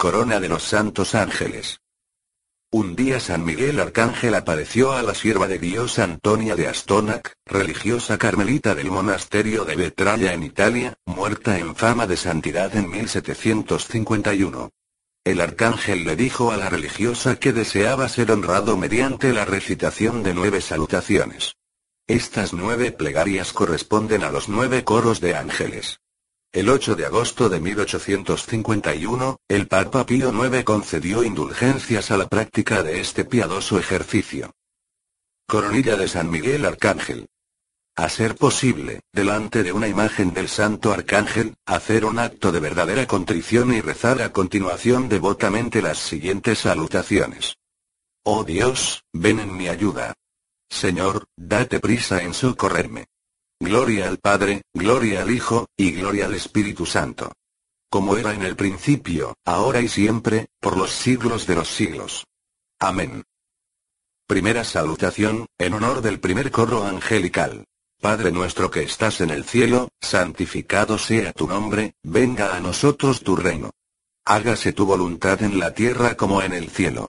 corona de los santos ángeles. Un día San Miguel Arcángel apareció a la sierva de Dios Antonia de Astonac, religiosa carmelita del monasterio de Betralla en Italia, muerta en fama de santidad en 1751. El arcángel le dijo a la religiosa que deseaba ser honrado mediante la recitación de nueve salutaciones. Estas nueve plegarias corresponden a los nueve coros de ángeles. El 8 de agosto de 1851, el Papa Pío IX concedió indulgencias a la práctica de este piadoso ejercicio. Coronilla de San Miguel Arcángel. A ser posible, delante de una imagen del Santo Arcángel, hacer un acto de verdadera contrición y rezar a continuación devotamente las siguientes salutaciones. Oh Dios, ven en mi ayuda. Señor, date prisa en socorrerme. Gloria al Padre, gloria al Hijo, y gloria al Espíritu Santo. Como era en el principio, ahora y siempre, por los siglos de los siglos. Amén. Primera salutación, en honor del primer coro angelical. Padre nuestro que estás en el cielo, santificado sea tu nombre, venga a nosotros tu reino. Hágase tu voluntad en la tierra como en el cielo.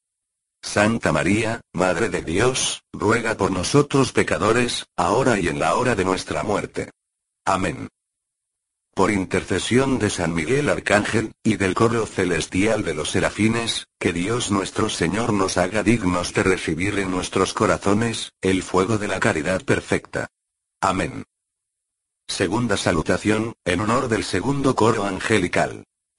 Santa María, Madre de Dios, ruega por nosotros pecadores, ahora y en la hora de nuestra muerte. Amén. Por intercesión de San Miguel Arcángel, y del coro celestial de los serafines, que Dios nuestro Señor nos haga dignos de recibir en nuestros corazones, el fuego de la caridad perfecta. Amén. Segunda salutación, en honor del segundo coro angelical.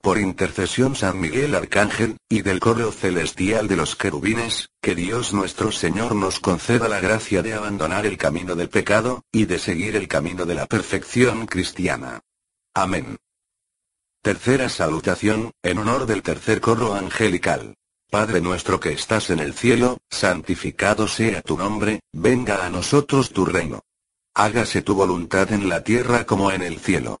Por intercesión San Miguel Arcángel, y del coro celestial de los querubines, que Dios nuestro Señor nos conceda la gracia de abandonar el camino del pecado, y de seguir el camino de la perfección cristiana. Amén. Tercera salutación, en honor del tercer coro angelical. Padre nuestro que estás en el cielo, santificado sea tu nombre, venga a nosotros tu reino. Hágase tu voluntad en la tierra como en el cielo.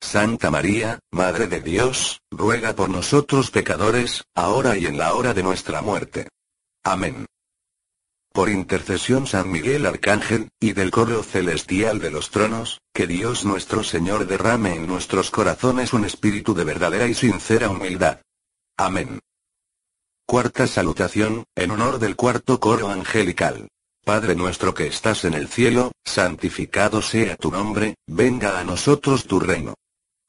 Santa María, Madre de Dios, ruega por nosotros pecadores, ahora y en la hora de nuestra muerte. Amén. Por intercesión San Miguel Arcángel, y del correo celestial de los tronos, que Dios nuestro Señor derrame en nuestros corazones un espíritu de verdadera y sincera humildad. Amén. Cuarta salutación, en honor del cuarto coro angelical. Padre nuestro que estás en el cielo, santificado sea tu nombre, venga a nosotros tu reino.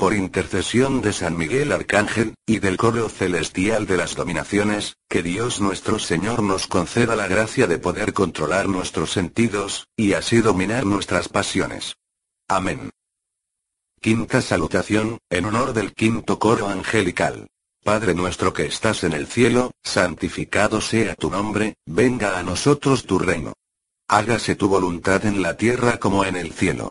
Por intercesión de San Miguel Arcángel, y del coro celestial de las dominaciones, que Dios nuestro Señor nos conceda la gracia de poder controlar nuestros sentidos, y así dominar nuestras pasiones. Amén. Quinta salutación, en honor del quinto coro angelical. Padre nuestro que estás en el cielo, santificado sea tu nombre, venga a nosotros tu reino. Hágase tu voluntad en la tierra como en el cielo.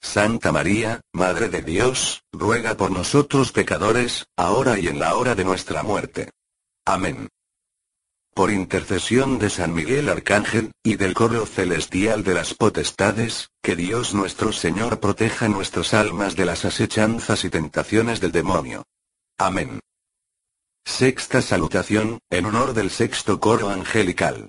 Santa María, Madre de Dios, ruega por nosotros pecadores, ahora y en la hora de nuestra muerte. Amén. Por intercesión de San Miguel Arcángel, y del correo celestial de las potestades, que Dios nuestro Señor proteja nuestras almas de las asechanzas y tentaciones del demonio. Amén. Sexta salutación, en honor del sexto coro angelical.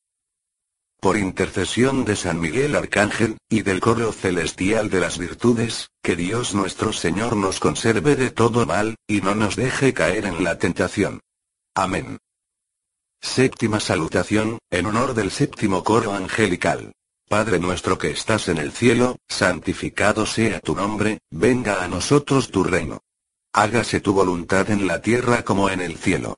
Por intercesión de San Miguel Arcángel, y del correo celestial de las virtudes, que Dios nuestro Señor nos conserve de todo mal, y no nos deje caer en la tentación. Amén. Séptima salutación, en honor del séptimo coro angelical. Padre nuestro que estás en el cielo, santificado sea tu nombre, venga a nosotros tu reino. Hágase tu voluntad en la tierra como en el cielo.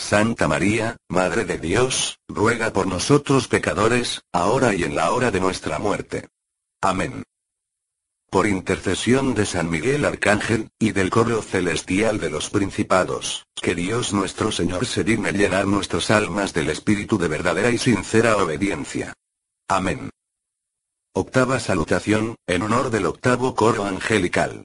Santa María, Madre de Dios, ruega por nosotros pecadores, ahora y en la hora de nuestra muerte. Amén. Por intercesión de San Miguel Arcángel, y del correo celestial de los principados, que Dios nuestro Señor se digne llenar nuestras almas del espíritu de verdadera y sincera obediencia. Amén. Octava salutación, en honor del octavo coro angelical.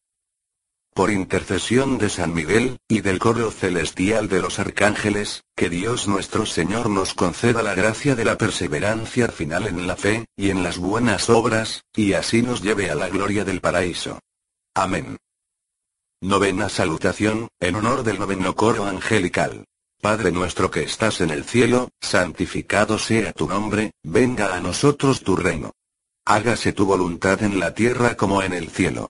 Por intercesión de San Miguel, y del correo celestial de los arcángeles, que Dios nuestro Señor nos conceda la gracia de la perseverancia final en la fe, y en las buenas obras, y así nos lleve a la gloria del paraíso. Amén. Novena salutación, en honor del noveno coro angelical. Padre nuestro que estás en el cielo, santificado sea tu nombre, venga a nosotros tu reino. Hágase tu voluntad en la tierra como en el cielo.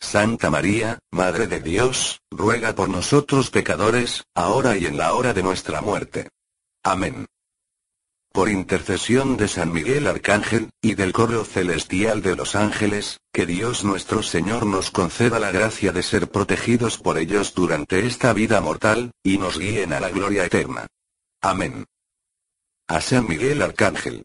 Santa María, Madre de Dios, ruega por nosotros pecadores, ahora y en la hora de nuestra muerte. Amén. Por intercesión de San Miguel Arcángel, y del coro celestial de los ángeles, que Dios nuestro Señor nos conceda la gracia de ser protegidos por ellos durante esta vida mortal, y nos guíen a la gloria eterna. Amén. A San Miguel Arcángel.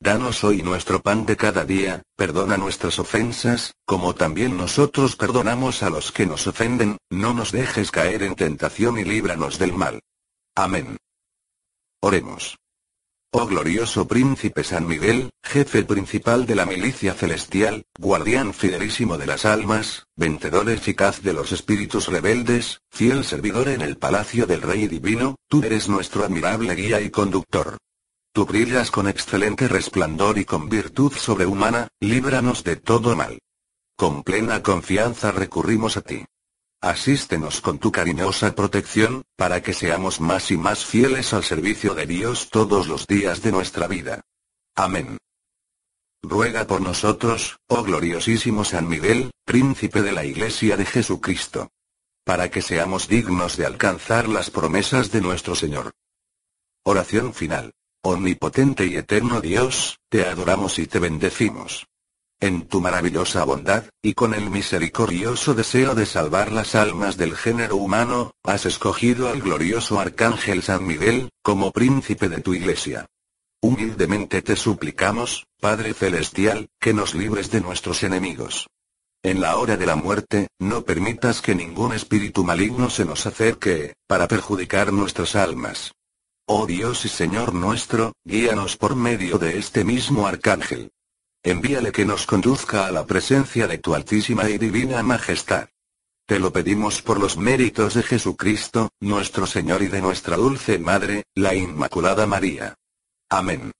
Danos hoy nuestro pan de cada día, perdona nuestras ofensas, como también nosotros perdonamos a los que nos ofenden, no nos dejes caer en tentación y líbranos del mal. Amén. Oremos. Oh glorioso príncipe San Miguel, jefe principal de la milicia celestial, guardián fidelísimo de las almas, vencedor eficaz de los espíritus rebeldes, fiel servidor en el palacio del Rey Divino, tú eres nuestro admirable guía y conductor. Tú brillas con excelente resplandor y con virtud sobrehumana, líbranos de todo mal. Con plena confianza recurrimos a ti. Asístenos con tu cariñosa protección, para que seamos más y más fieles al servicio de Dios todos los días de nuestra vida. Amén. Ruega por nosotros, oh gloriosísimo San Miguel, príncipe de la Iglesia de Jesucristo. Para que seamos dignos de alcanzar las promesas de nuestro Señor. Oración final. Omnipotente y eterno Dios, te adoramos y te bendecimos. En tu maravillosa bondad, y con el misericordioso deseo de salvar las almas del género humano, has escogido al glorioso Arcángel San Miguel, como príncipe de tu iglesia. Humildemente te suplicamos, Padre Celestial, que nos libres de nuestros enemigos. En la hora de la muerte, no permitas que ningún espíritu maligno se nos acerque, para perjudicar nuestras almas. Oh Dios y Señor nuestro, guíanos por medio de este mismo arcángel. Envíale que nos conduzca a la presencia de tu altísima y divina majestad. Te lo pedimos por los méritos de Jesucristo, nuestro Señor y de nuestra dulce Madre, la Inmaculada María. Amén.